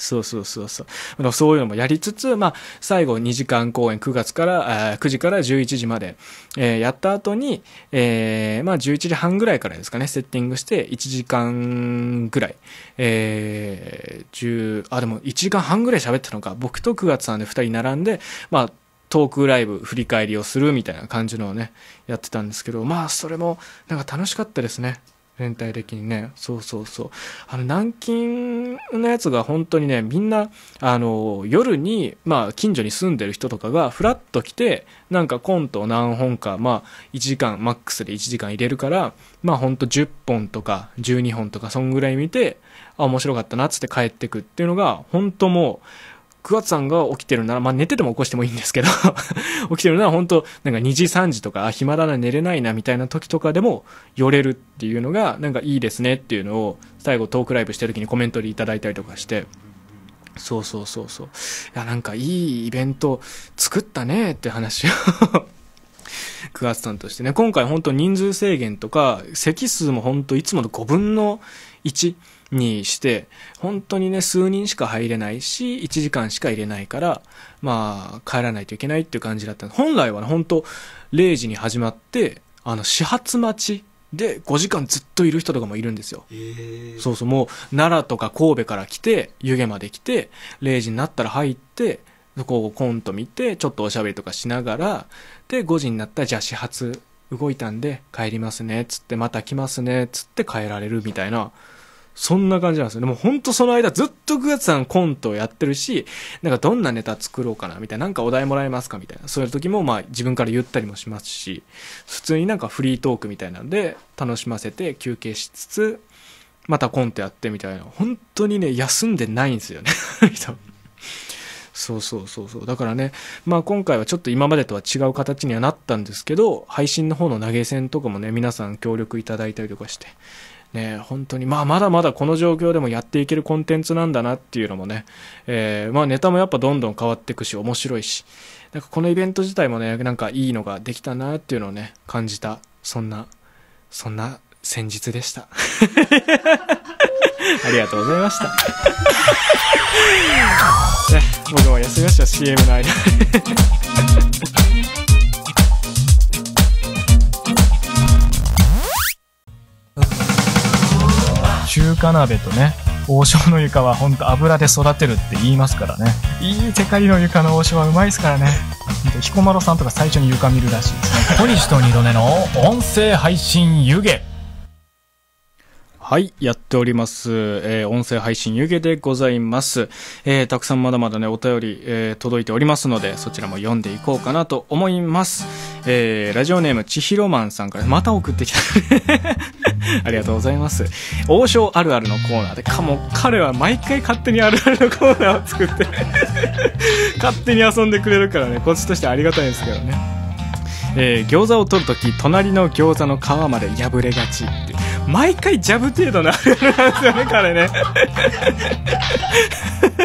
そうそうそうそう。そういうのもやりつつ、まあ、最後2時間公演9月から、9時から11時まで、えーやった後に、えーまあ、11時半ぐらいからですかね、セッティングして、1時間ぐらい、えー、10、あ、でも1時間半ぐらい喋ったのか、僕と9月さんで2人並んで、まあ、トークライブ振り返りをするみたいな感じのをね、やってたんですけど、まあ、それも、なんか楽しかったですね。全体的にね。そうそうそう。あの、南京のやつが本当にね、みんな、あの、夜に、まあ、近所に住んでる人とかが、フラッと来て、なんかコントを何本か、まあ、1時間、マックスで1時間入れるから、まあ、ほんと10本とか、12本とか、そんぐらい見て、あ、面白かったな、つって帰ってくっていうのが、本当もう、9月さんが起きてるなら、まあ寝てても起こしてもいいんですけど、起きてるなら本当なんか2時3時とか、あ、暇だな、寝れないな、みたいな時とかでも寄れるっていうのが、なんかいいですねっていうのを、最後トークライブしてる時にコメントでいただいたりとかして、そうそうそうそう。いや、なんかいいイベント作ったねって話を。9月さんとしてね、今回本当人数制限とか、席数も本当いつもの5分の1にして、本当にね、数人しか入れないし、1時間しか入れないから、まあ、帰らないといけないっていう感じだった本来はね、本当0時に始まって、あの、始発待ちで5時間ずっといる人とかもいるんですよ。そうそう、もう奈良とか神戸から来て、湯気まで来て、0時になったら入って、こうコント見て、ちょっとおしゃべりとかしながら、で、5時になったら、じゃあ始発動いたんで帰りますね、つって、また来ますね、つって帰られるみたいな、そんな感じなんですよ。でも本当その間ずっとグガツさんコントをやってるし、なんかどんなネタ作ろうかなみたいな、なんかお題もらえますかみたいな、そういう時もまあ自分から言ったりもしますし、普通になんかフリートークみたいなんで楽しませて休憩しつつ、またコントやってみたいな、本当にね、休んでないんですよね。そうそうそうそう。だからね、まあ今回はちょっと今までとは違う形にはなったんですけど、配信の方の投げ銭とかもね、皆さん協力いただいたりとかして、ね、本当に、まあまだまだこの状況でもやっていけるコンテンツなんだなっていうのもね、えーまあネタもやっぱどんどん変わっていくし、面白いし、なんかこのイベント自体もね、なんかいいのができたなっていうのをね、感じた、そんな、そんな先日でした。ありがとうございました。ね、僕も休みました、CM の間。中華鍋とね、王将の床は本当油で育てるって言いますからね。いい世界の床の王将はうまいですからね。ほんと彦摩呂さんとか最初に床見るらしいですね。小西と二度寝の音声配信湯気。はい、やっております。えー音声配信湯気でございます。えーたくさんまだまだね、お便り、えー届いておりますので、そちらも読んでいこうかなと思います。えーラジオネーム、ちひろまんさんから、また送ってきた。ありがとうございます。王将あるあるのコーナーで、かも、彼は毎回勝手にあるあるのコーナーを作って、勝手に遊んでくれるからね、こっちとしてありがたいんですけどね。えー餃子を取るとき隣の餃子の皮まで破れがちって毎回ジャブ程度のあるあるなんですよね彼ね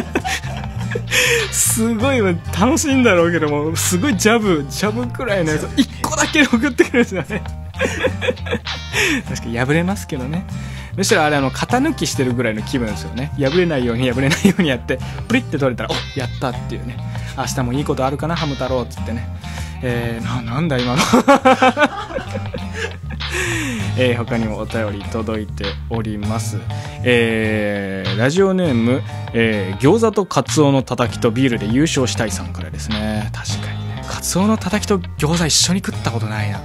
すごい楽しいんだろうけどもすごいジャブジャブくらいのやつ1個だけ送ってくるんですよね 確かに破れますけどね。むしろあれあの型抜きしてるぐらいの気分ですよね。破れないように破れないようにやってプリッて取れたらおやったっていうね。明日もいいことあるかなハム太郎っつってね。えー、ななんだ今の。えー他にもお便り届いております、えーラジオネーム、えー餃子とカツオのたたきとビールで優勝したいさんからですね。確かにね。カツオのたたきと餃子一緒に食ったことないな。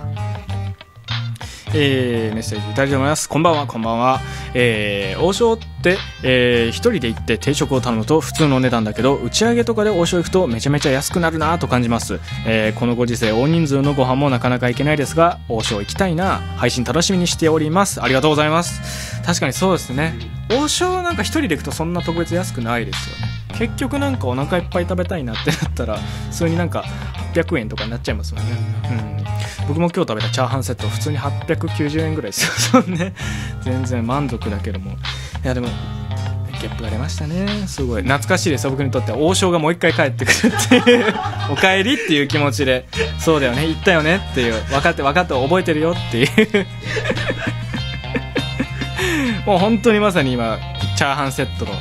えーメッセージいただいております。こんばんは、こんばんは。えー王将って、えー一人で行って定食を頼むと普通の値段だけど、打ち上げとかで王将行くとめちゃめちゃ安くなるなと感じます。えーこのご時世、大人数のご飯もなかなか行けないですが、王将行きたいな。配信楽しみにしております。ありがとうございます。確かにそうですね。王将なんか一人で行くとそんな特別安くないですよね。結局なんかお腹いっぱい食べたいなってなったら、普通になんか800円とかになっちゃいますもんね。うん。僕も今日食べたチャーハンセット普通に890円ぐらいですよ。ね 全然満足だけども。いやでもゲップが出ましたね。すごい。懐かしいです。僕にとっては王将がもう一回帰ってくるっていう。おかえりっていう気持ちでそうだよね行ったよねっていう分かって分かって覚えてるよっていう。もう本当にまさに今チャーハンセットの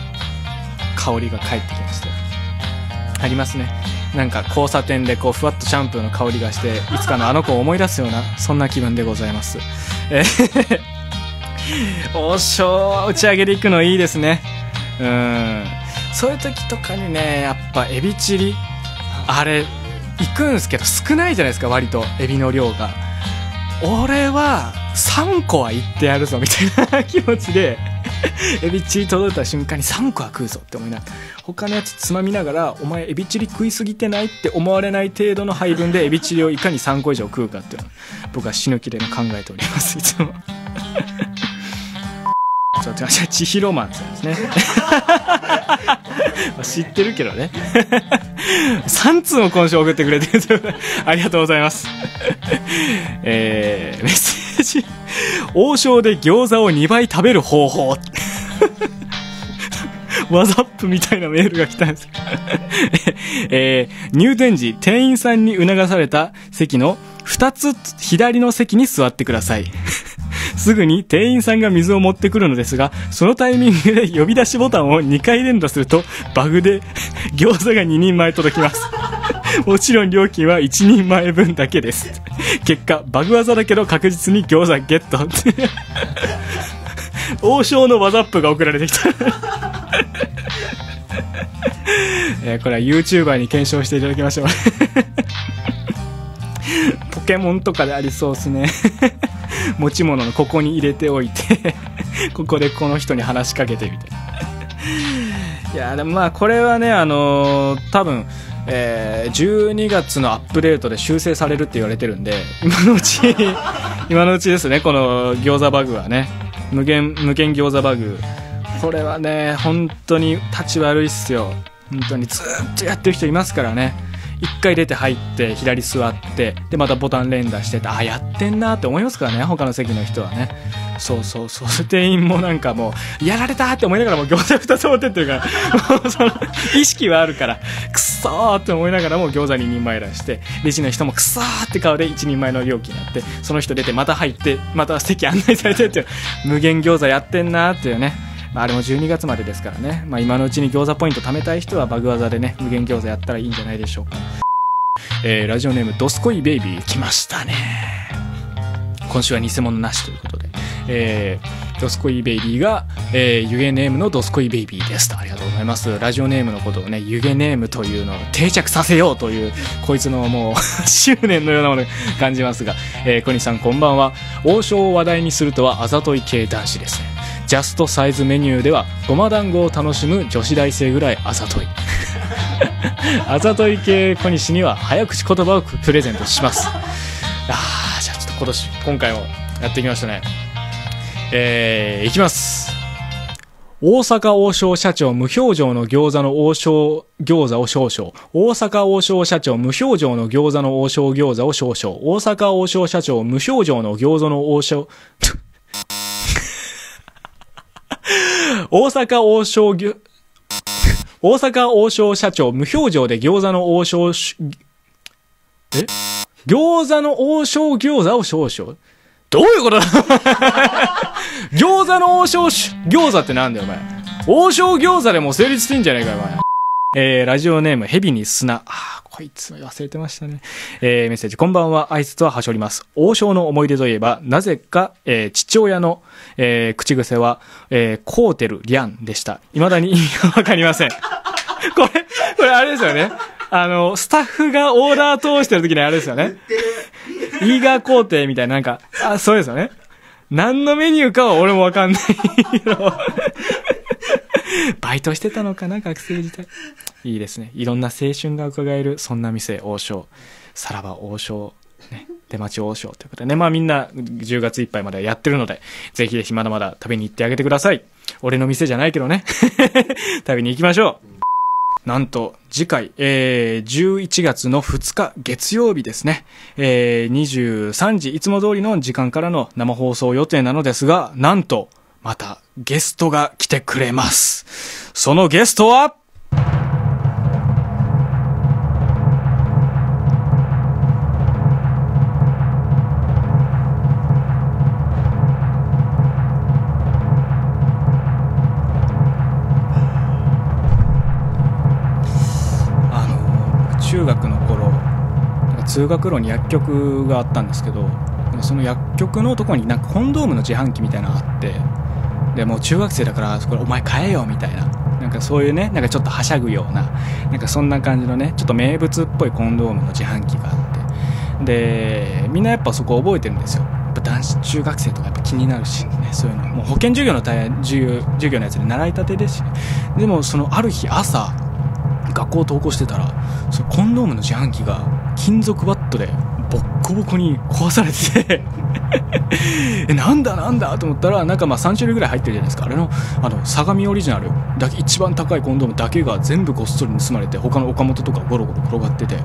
香りが帰ってきました。ありますね。なんか交差点でこうふわっとシャンプーの香りがしていつかのあの子を思い出すようなそんな気分でございます。えー王将打ち上げで行くのいいですね。うん。そういう時とかにねやっぱエビチリあれ行くんすけど少ないじゃないですか割とエビの量が。俺は3個は行ってやるぞみたいな気持ちで エビチリ届いた瞬間に3個は食うぞって思いながら他のやつつまみながらお前エビチリ食いすぎてないって思われない程度の配分でエビチリをいかに3個以上食うかっていう。のを僕は死ぬ気で考えておりますいつも。そう千尋マンさんですね。ま あ知ってるけどね。3通も今週送ってくれてるありがとうございます。えー、メッセージ王将で餃子を2倍食べる方法。ワザップみたいなメールが来たんです。えー入店時店員さんに促された席の2つ左の席に座ってください。すぐに店員さんが水を持ってくるのですが、そのタイミングで呼び出しボタンを2回連打すると、バグで 餃子が2人前届きます。もちろん料金は1人前分だけです。結果、バグ技だけど確実に餃子ゲット。王将のワザップが送られてきた。えーこれは YouTuber に検証していただきましょう。ポケモンとかでありそうですね。持ち物のここに入れておいて ここでこの人に話しかけてみたいな。いやでもまあこれはねあのー多分えー12月のアップデートで修正されるって言われてるんで今のうち今のうちですねこの餃子バグはね。無限無限餃子バグ。これはね本当に立ち悪いっすよ。本当にずっとやってる人いますからね。一回出て入って左座ってでまたボタン連打しててあやってんなって思いますからね他の席の人はね。そうそうそう。店員もなんかもうやられたって思いながらも餃子2つ持ってってるから。もうその意識はあるから。くっそーって思いながらも餃子2人前出してレジの人もくっそーって顔で1人前の料金やってその人出てまた入ってまた席案内されてっていう無限餃子やってんなーっていうね。まあ、あれも12月までですからね、まあ、今のうちに餃子ポイント貯めたい人はバグ技でね無限餃子やったらいいんじゃないでしょうか、えーラジオネームドスコイベイビー来ましたね。今週は偽物なしということで、えードスコイベイビーが、えー、湯気ネームのドスコイベイビーですと。ありがとうございます。ラジオネームのことをね湯気ネームというのを定着させようというこいつのもう 執念のようなものを 感じますが、えー、小西さんこんばんは。王将を話題にするとはあざとい系男子ですね。ジャストサイズメニューではごま団子を楽しむ女子大生ぐらいあざとい。あざとい系小西には早口言葉をプレゼントします。あーじゃあちょっと今年今回もやってきましたね。えー、いきます。大阪王将社長無表情の餃子の王将餃子を少々。大阪王将社長無表情の餃子の王将餃子を少々。大阪王将社長無表情の餃子の王将、大阪王将ぎょ、大阪王将社長無表情で餃子の王将し、え？餃子の王将餃子を少々どういうことだ？餃子の王将し餃子ってなんだよ、お前。王将餃子でも成立してんじゃねえかよ、お前。えー、ラジオネーム、ヘビに砂。あーこいつ忘れてましたね。えー、メッセージ、こんばんは、アイスとははしょります。王将の思い出といえば、なぜか、えー、父親の、えー、口癖は、えー、コーテル、リャンでした。未だに意味がわかりません。これ、これあれですよね。あの、スタッフがオーダー通してる時にあれですよね。イーガー工程みたいな、なんか、あ、そうですよね。何のメニューかは俺もわかんない。バイトしてたのかな、学生時代。いいですね。いろんな青春が伺える、そんな店、王将。さらば王将。ね。出待ち王将ということでね。まあみんな10月いっぱいまでやってるので、ぜひぜひまだまだ食べに行ってあげてください。俺の店じゃないけどね。食べに行きましょう。なんと、次回、えー、11月の2日月曜日ですね。えー、23時、いつも通りの時間からの生放送予定なのですが、なんと、またゲストが来てくれます。そのゲストは、あの中学の頃通学路に薬局があったんですけどその薬局のとこになんかコンドームの自販機みたいなのがあってでもう中学生だからこれお前買えよみたいな。なんかそういうねなんかちょっとはしゃぐようななんかそんな感じのねちょっと名物っぽいコンドームの自販機があって。でみんなやっぱそこ覚えてるんですよ。やっぱ男子中学生とかやっぱ気になるしねそういうの。もう保健授業の授業授業のやつで習いたてですし、ね、でもそのある日朝学校登校してたらそのコンドームの自販機が金属バットでボッコボコに壊されてて えなんだなんだと思ったらなんかまあ3種類ぐらい入ってるじゃないですか。あれのあの相模オリジナルだけ一番高いコンドームだけが全部ごっそり盗まれて他の岡本とかゴロゴロ転がってて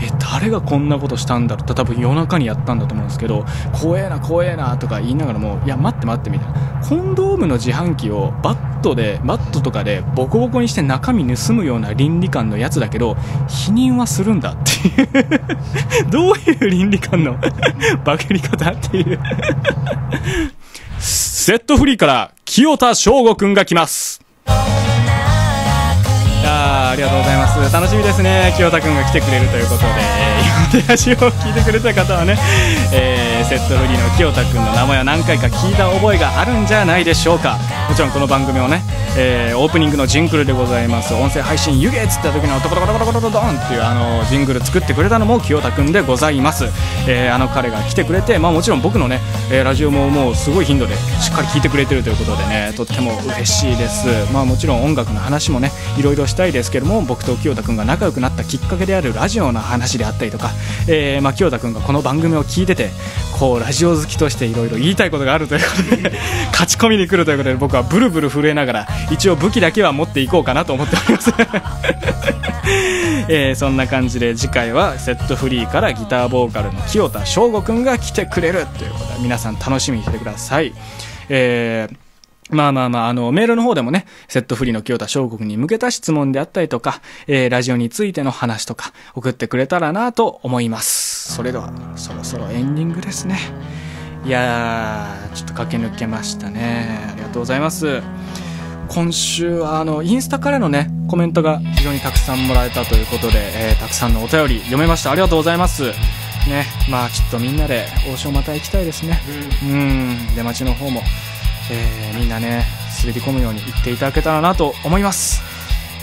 え誰がこんなことしたんだろう。って多分夜中にやったんだと思うんですけど怖えな怖えなとか言いながらもいや待って待ってみたいな。コンドームの自販機をバットでマットとかでボコボコにして中身盗むような倫理観のやつだけど否認はするんだっていう。どういう倫理観の バケり方っていう。セットフリーから清田翔吾くんが来ます。ありがとうございます。楽しみですね。清田君が来てくれるということで。えー出足を聞いてくれた方はね、えーセットフリーの清田君の名前は何回か聞いた覚えがあるんじゃないでしょうか。もちろんこの番組をね、えーオープニングのジングルでございます。音声配信湯気っつった時のトコトコトコトコトドンっていうあのジングル作ってくれたのも清田君でございます、えーあの彼が来てくれて、まあ、もちろん僕のね、えーラジオももうすごい頻度でしっかり聞いてくれてるということでねとっても嬉しいです。まあもちろん音楽の話もねいろいろしたいですけども僕と清田君が仲良くなったきっかけであるラジオの話であったりとか、えーまあ、清田君がこの番組を聞いててこうラジオ好きとしていろいろ言いたいことがあるということで 勝ち込みに来るということで僕はブルブル震えながら一応武器だけは持っていこうかなと思っております えーそんな感じで次回はセットフリーからギターボーカルの清田翔吾くんが来てくれるということで皆さん楽しみにしててください。えーまあまあまあ、あの、メールの方でもね、セットフリーの清田翔吾くんに向けた質問であったりとか、えーラジオについての話とか送ってくれたらなと思います。それでは、そろそろエンディングですね。いやー、ちょっと駆け抜けましたね。ありがとうございます。今週はあのインスタからのねコメントが非常にたくさんもらえたということで、えーたくさんのお便り読めましたありがとうございますねまあちょっとみんなで王将また行きたいですねうん出待ちの方も、えーみんなね滑り込むように言っていただけたらなと思います。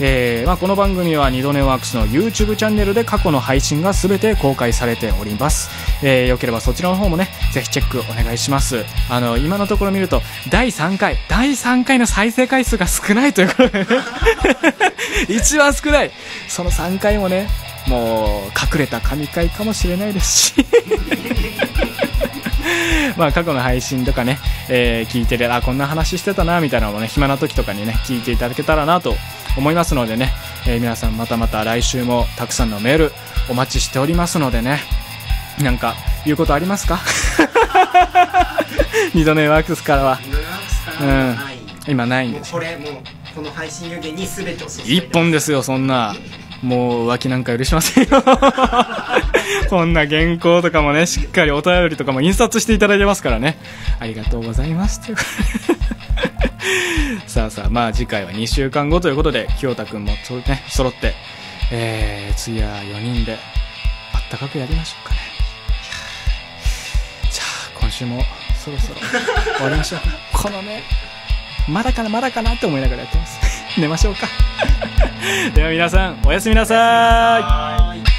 えーまあ、この番組は二度寝ワークスの YouTube チャンネルで過去の配信が全て公開されております、えーよければそちらの方もねぜひチェックお願いします。あの今のところ見ると第3回第3回の再生回数が少ないということで 一番少ない。その3回もねもう隠れた神回かもしれないですし。まあ過去の配信とかね、えー聞いててあこんな話してたなみたいなのもね暇な時とかにね聞いていただけたらなと思いますのでね、えー皆さんまたまた来週もたくさんのメールお待ちしておりますのでねなんか言うことありますか？二度寝ワークスからは。ノランスからはない、今ないんですこれもうこの配信湯気に全てを一本ですよそんなもう浮気なんか許しませんよ。こんな原稿とかもねしっかりお便りとかも印刷していただいてますからね。ありがとうございますというさあさあまあ次回は2週間後ということで清田君もそね揃ってえー、次は4人であったかくやりましょうかね。じゃあ今週もそろそろ終わりましょう。このねまだかなまだかなって思いながらやってます。寝ましょうか。では皆さんおやすみなさい。